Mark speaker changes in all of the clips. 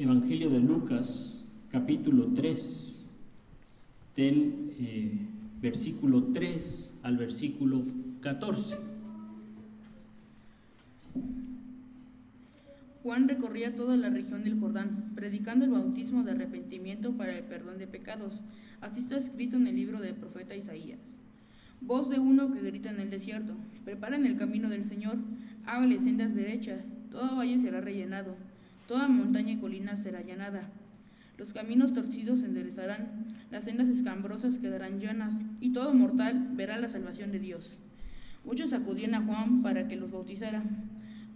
Speaker 1: Evangelio de Lucas, capítulo 3, del eh, versículo 3 al versículo 14.
Speaker 2: Juan recorría toda la región del Jordán, predicando el bautismo de arrepentimiento para el perdón de pecados. Así está escrito en el libro del profeta Isaías. Voz de uno que grita en el desierto, preparen el camino del Señor, háganle sendas derechas, todo valle será rellenado, toda montaña y colina será llenada. Los caminos torcidos se enderezarán, las sendas escambrosas quedarán llanas, y todo mortal verá la salvación de Dios. Muchos acudían a Juan para que los bautizara.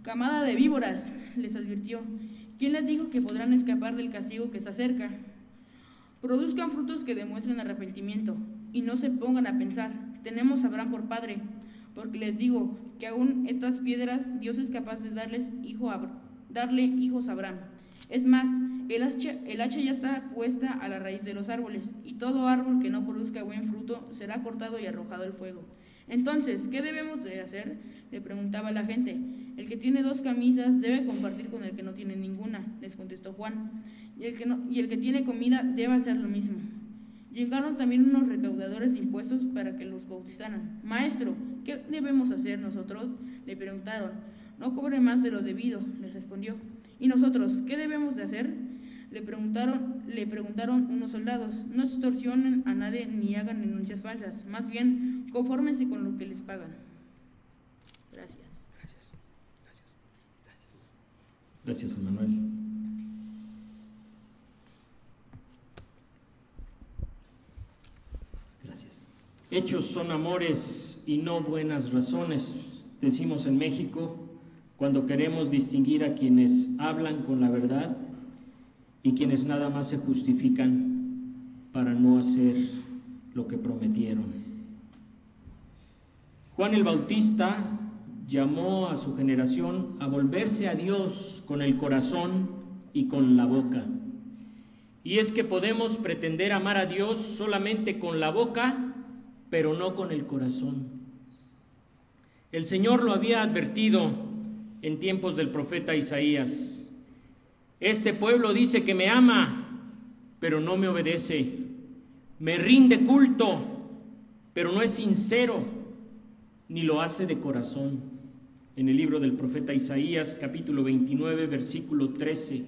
Speaker 2: Camada de víboras, les advirtió, ¿quién les dijo que podrán escapar del castigo que se acerca? Produzcan frutos que demuestren arrepentimiento y no se pongan a pensar, tenemos a Abraham por padre, porque les digo que aún estas piedras Dios es capaz de darles hijo a, darle hijos a Abraham. Es más, el hacha, el hacha ya está puesta a la raíz de los árboles, y todo árbol que no produzca buen fruto será cortado y arrojado al fuego. Entonces, ¿qué debemos de hacer? Le preguntaba la gente. El que tiene dos camisas debe compartir con el que no tiene ninguna, les contestó Juan. Y el que, no, y el que tiene comida debe hacer lo mismo. Llegaron también unos recaudadores de impuestos para que los bautizaran. Maestro, ¿qué debemos hacer nosotros? Le preguntaron. No cobre más de lo debido, les respondió. ¿Y nosotros qué debemos de hacer? Le preguntaron, le preguntaron unos soldados. No extorsionen a nadie ni hagan denuncias falsas. Más bien, confórmense con lo que les pagan. Gracias.
Speaker 1: Gracias, gracias, gracias. Gracias, Emanuel. Gracias. Hechos son amores y no buenas razones, decimos en México, cuando queremos distinguir a quienes hablan con la verdad y quienes nada más se justifican para no hacer lo que prometieron. Juan el Bautista llamó a su generación a volverse a Dios con el corazón y con la boca. Y es que podemos pretender amar a Dios solamente con la boca, pero no con el corazón. El Señor lo había advertido en tiempos del profeta Isaías. Este pueblo dice que me ama, pero no me obedece. Me rinde culto, pero no es sincero, ni lo hace de corazón. En el libro del profeta Isaías, capítulo 29, versículo 13.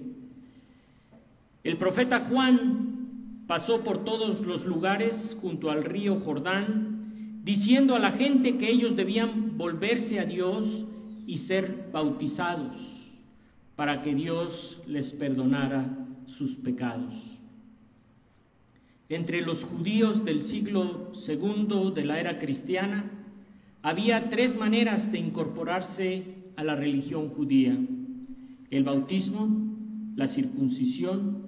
Speaker 1: El profeta Juan pasó por todos los lugares junto al río Jordán, diciendo a la gente que ellos debían volverse a Dios y ser bautizados para que Dios les perdonara sus pecados. Entre los judíos del siglo segundo de la era cristiana había tres maneras de incorporarse a la religión judía: el bautismo, la circuncisión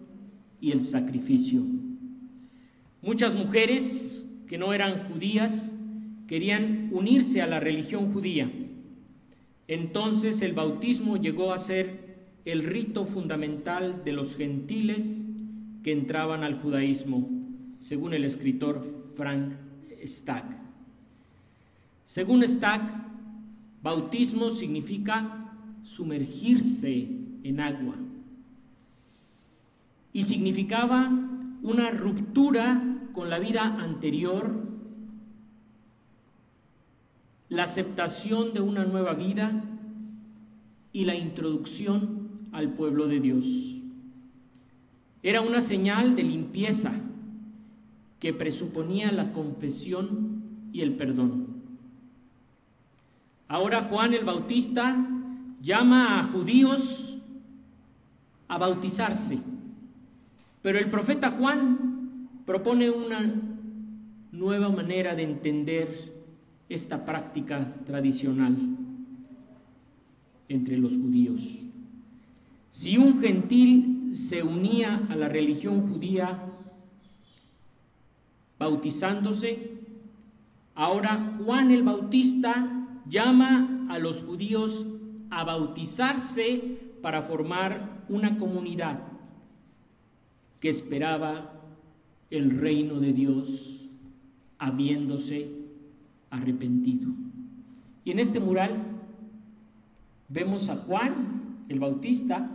Speaker 1: y el sacrificio. Muchas mujeres que no eran judías querían unirse a la religión judía. Entonces el bautismo llegó a ser el rito fundamental de los gentiles que entraban al judaísmo, según el escritor Frank Stack. Según Stack, bautismo significa sumergirse en agua y significaba una ruptura con la vida anterior, la aceptación de una nueva vida y la introducción al pueblo de Dios. Era una señal de limpieza que presuponía la confesión y el perdón. Ahora Juan el Bautista llama a judíos a bautizarse pero el profeta Juan propone una nueva manera de entender esta práctica tradicional entre los judíos. Si un gentil se unía a la religión judía bautizándose, ahora Juan el Bautista llama a los judíos a bautizarse para formar una comunidad que esperaba el reino de Dios habiéndose arrepentido. Y en este mural vemos a Juan el Bautista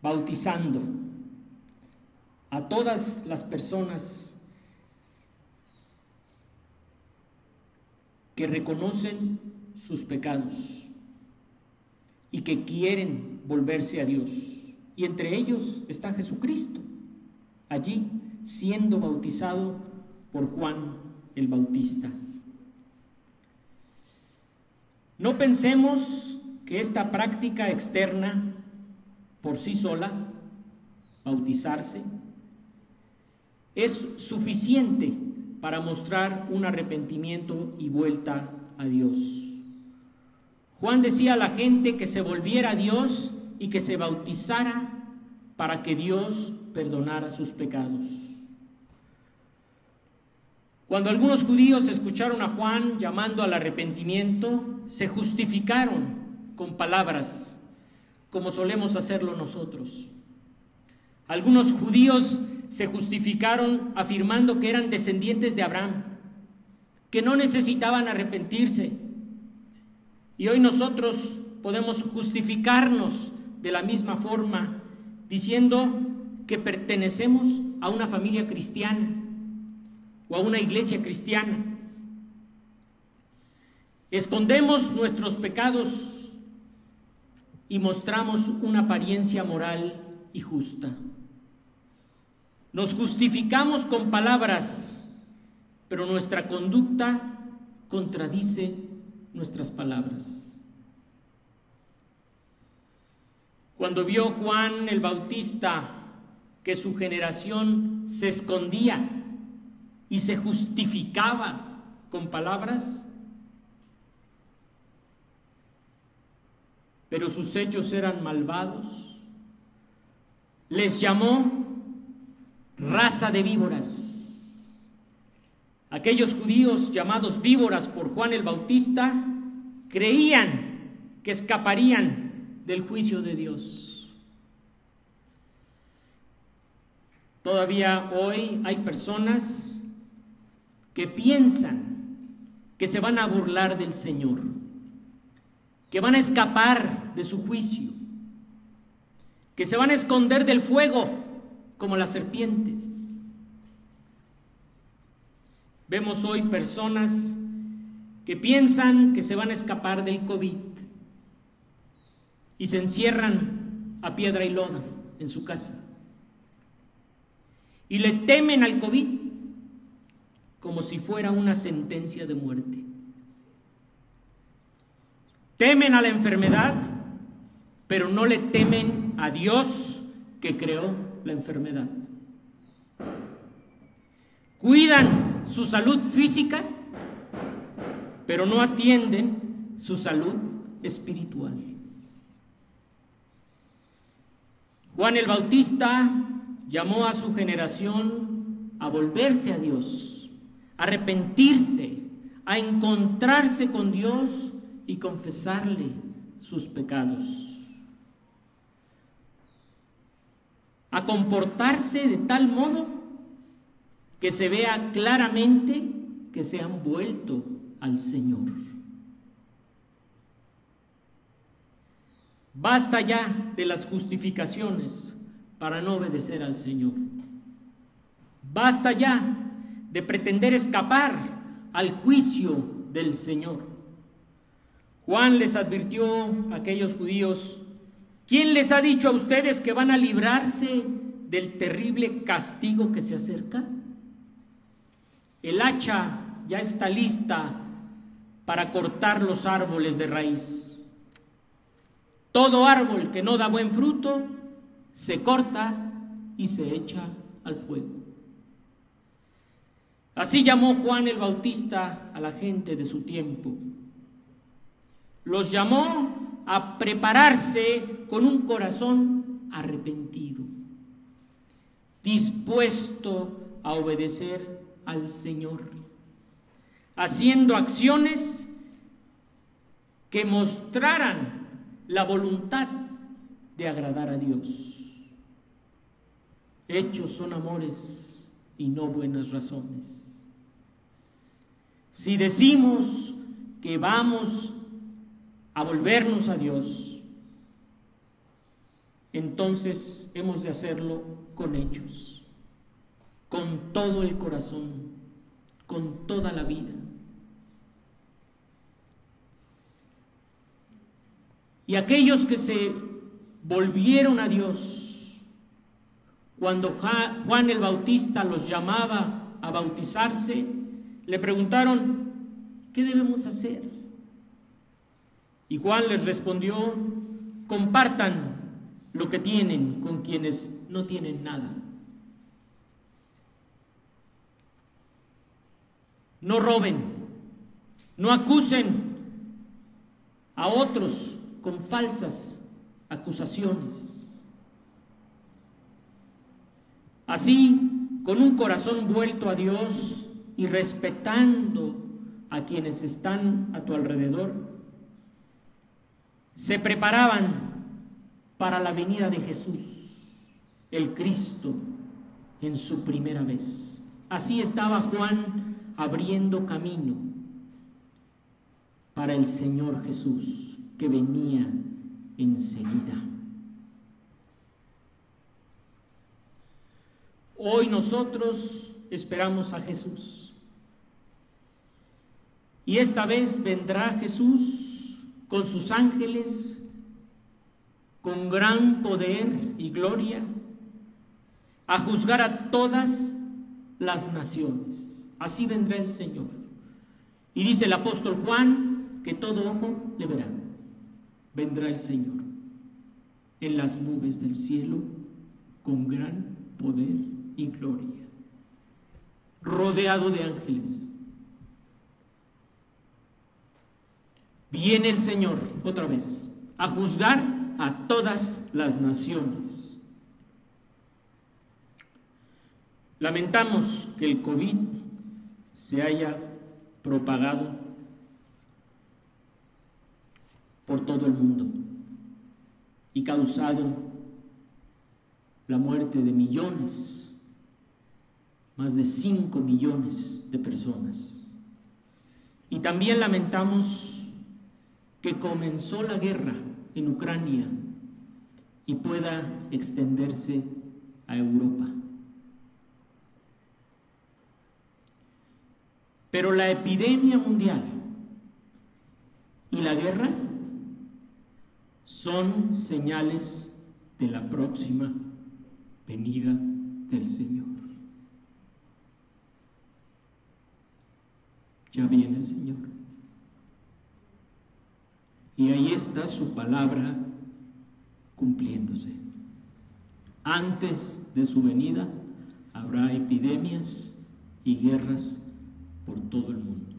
Speaker 1: bautizando a todas las personas que reconocen sus pecados y que quieren volverse a Dios. Y entre ellos está Jesucristo, allí siendo bautizado por Juan el Bautista. No pensemos que esta práctica externa por sí sola, bautizarse, es suficiente para mostrar un arrepentimiento y vuelta a Dios. Juan decía a la gente que se volviera a Dios y que se bautizara para que Dios perdonara sus pecados. Cuando algunos judíos escucharon a Juan llamando al arrepentimiento, se justificaron con palabras, como solemos hacerlo nosotros. Algunos judíos se justificaron afirmando que eran descendientes de Abraham, que no necesitaban arrepentirse. Y hoy nosotros podemos justificarnos de la misma forma, diciendo que pertenecemos a una familia cristiana o a una iglesia cristiana. Escondemos nuestros pecados y mostramos una apariencia moral y justa. Nos justificamos con palabras, pero nuestra conducta contradice nuestras palabras. Cuando vio Juan el Bautista que su generación se escondía y se justificaba con palabras, pero sus hechos eran malvados, les llamó raza de víboras. Aquellos judíos llamados víboras por Juan el Bautista creían que escaparían del juicio de Dios. Todavía hoy hay personas que piensan que se van a burlar del Señor, que van a escapar de su juicio, que se van a esconder del fuego como las serpientes. Vemos hoy personas que piensan que se van a escapar del COVID, y se encierran a piedra y lodo en su casa. Y le temen al COVID como si fuera una sentencia de muerte. Temen a la enfermedad, pero no le temen a Dios que creó la enfermedad. Cuidan su salud física, pero no atienden su salud espiritual. Juan el Bautista llamó a su generación a volverse a Dios, a arrepentirse, a encontrarse con Dios y confesarle sus pecados. A comportarse de tal modo que se vea claramente que se han vuelto al Señor. Basta ya de las justificaciones para no obedecer al Señor. Basta ya de pretender escapar al juicio del Señor. Juan les advirtió a aquellos judíos, ¿quién les ha dicho a ustedes que van a librarse del terrible castigo que se acerca? El hacha ya está lista para cortar los árboles de raíz. Todo árbol que no da buen fruto se corta y se echa al fuego. Así llamó Juan el Bautista a la gente de su tiempo. Los llamó a prepararse con un corazón arrepentido, dispuesto a obedecer al Señor, haciendo acciones que mostraran la voluntad de agradar a Dios. Hechos son amores y no buenas razones. Si decimos que vamos a volvernos a Dios, entonces hemos de hacerlo con hechos, con todo el corazón, con toda la vida. Y aquellos que se volvieron a Dios, cuando Juan el Bautista los llamaba a bautizarse, le preguntaron, ¿qué debemos hacer? Y Juan les respondió, compartan lo que tienen con quienes no tienen nada. No roben, no acusen a otros con falsas acusaciones. Así, con un corazón vuelto a Dios y respetando a quienes están a tu alrededor, se preparaban para la venida de Jesús, el Cristo, en su primera vez. Así estaba Juan abriendo camino para el Señor Jesús que venía enseguida. Hoy nosotros esperamos a Jesús. Y esta vez vendrá Jesús con sus ángeles con gran poder y gloria a juzgar a todas las naciones. Así vendrá el Señor. Y dice el apóstol Juan que todo ojo le verá. Vendrá el Señor en las nubes del cielo con gran poder y gloria, rodeado de ángeles. Viene el Señor otra vez a juzgar a todas las naciones. Lamentamos que el COVID se haya propagado por todo el mundo y causado la muerte de millones, más de 5 millones de personas. Y también lamentamos que comenzó la guerra en Ucrania y pueda extenderse a Europa. Pero la epidemia mundial y la guerra son señales de la próxima venida del Señor. Ya viene el Señor. Y ahí está su palabra cumpliéndose. Antes de su venida habrá epidemias y guerras por todo el mundo.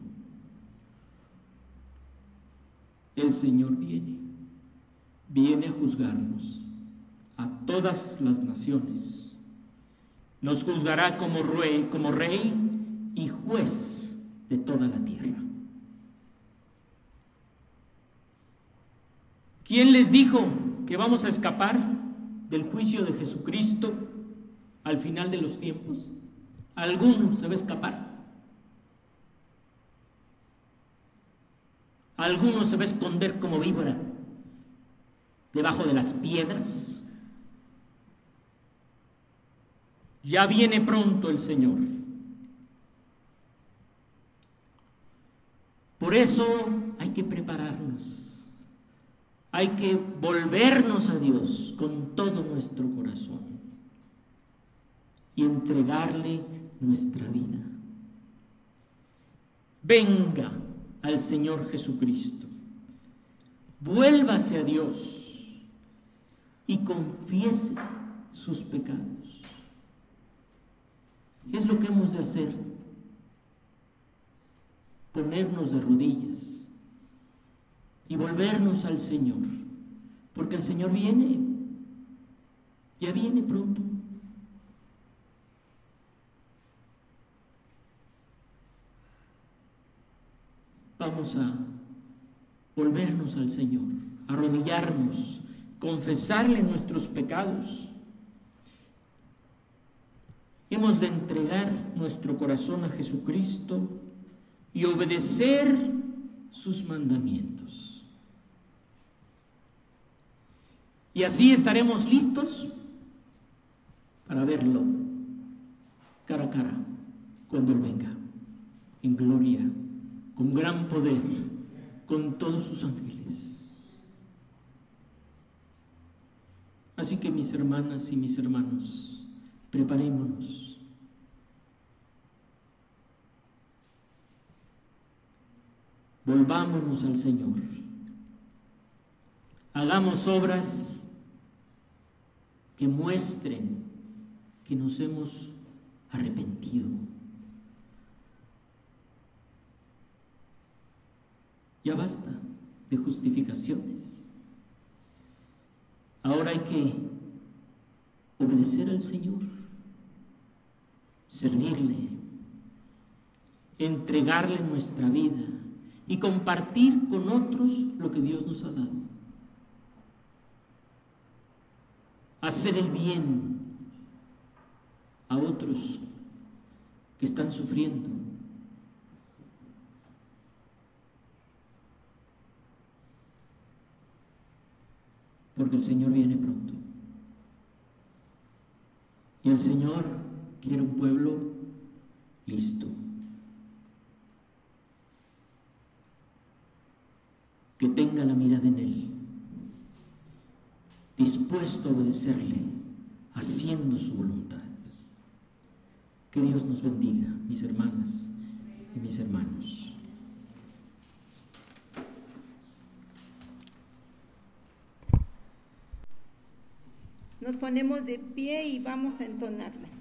Speaker 1: El Señor viene, viene a juzgarnos a todas las naciones. Nos juzgará como rey, como rey y juez de toda la tierra. ¿Quién les dijo que vamos a escapar del juicio de Jesucristo al final de los tiempos? ¿Alguno se va a escapar? ¿Alguno se va a esconder como víbora debajo de las piedras? Ya viene pronto el Señor. Por eso hay que prepararnos. Hay que volvernos a Dios con todo nuestro corazón y entregarle nuestra vida. Venga al Señor Jesucristo, vuélvase a Dios y confiese sus pecados. Es lo que hemos de hacer, ponernos de rodillas y volvernos al Señor, porque el Señor viene, ya viene pronto. Vamos a volvernos al Señor, arrodillarnos, confesarle nuestros pecados. Hemos de entregar nuestro corazón a Jesucristo y obedecer sus mandamientos. Y así estaremos listos para verlo cara a cara cuando Él venga, en gloria, con gran poder, con todos sus ángeles. Así que mis hermanas y mis hermanos, preparémonos. Volvámonos al Señor. Hagamos obras que muestren que nos hemos arrepentido. Ya basta de justificaciones. Ahora hay que obedecer al Señor, servirle, entregarle nuestra vida y compartir con otros lo que Dios nos ha dado. Hacer el bien a otros que están sufriendo. Porque el Señor viene pronto. Y el Señor quiere un pueblo listo. Que tenga la mirada en Él, dispuesto a obedecerle, haciendo su voluntad. Que Dios nos bendiga, mis hermanas y mis hermanos.
Speaker 3: Nos ponemos de pie y vamos a entonarla.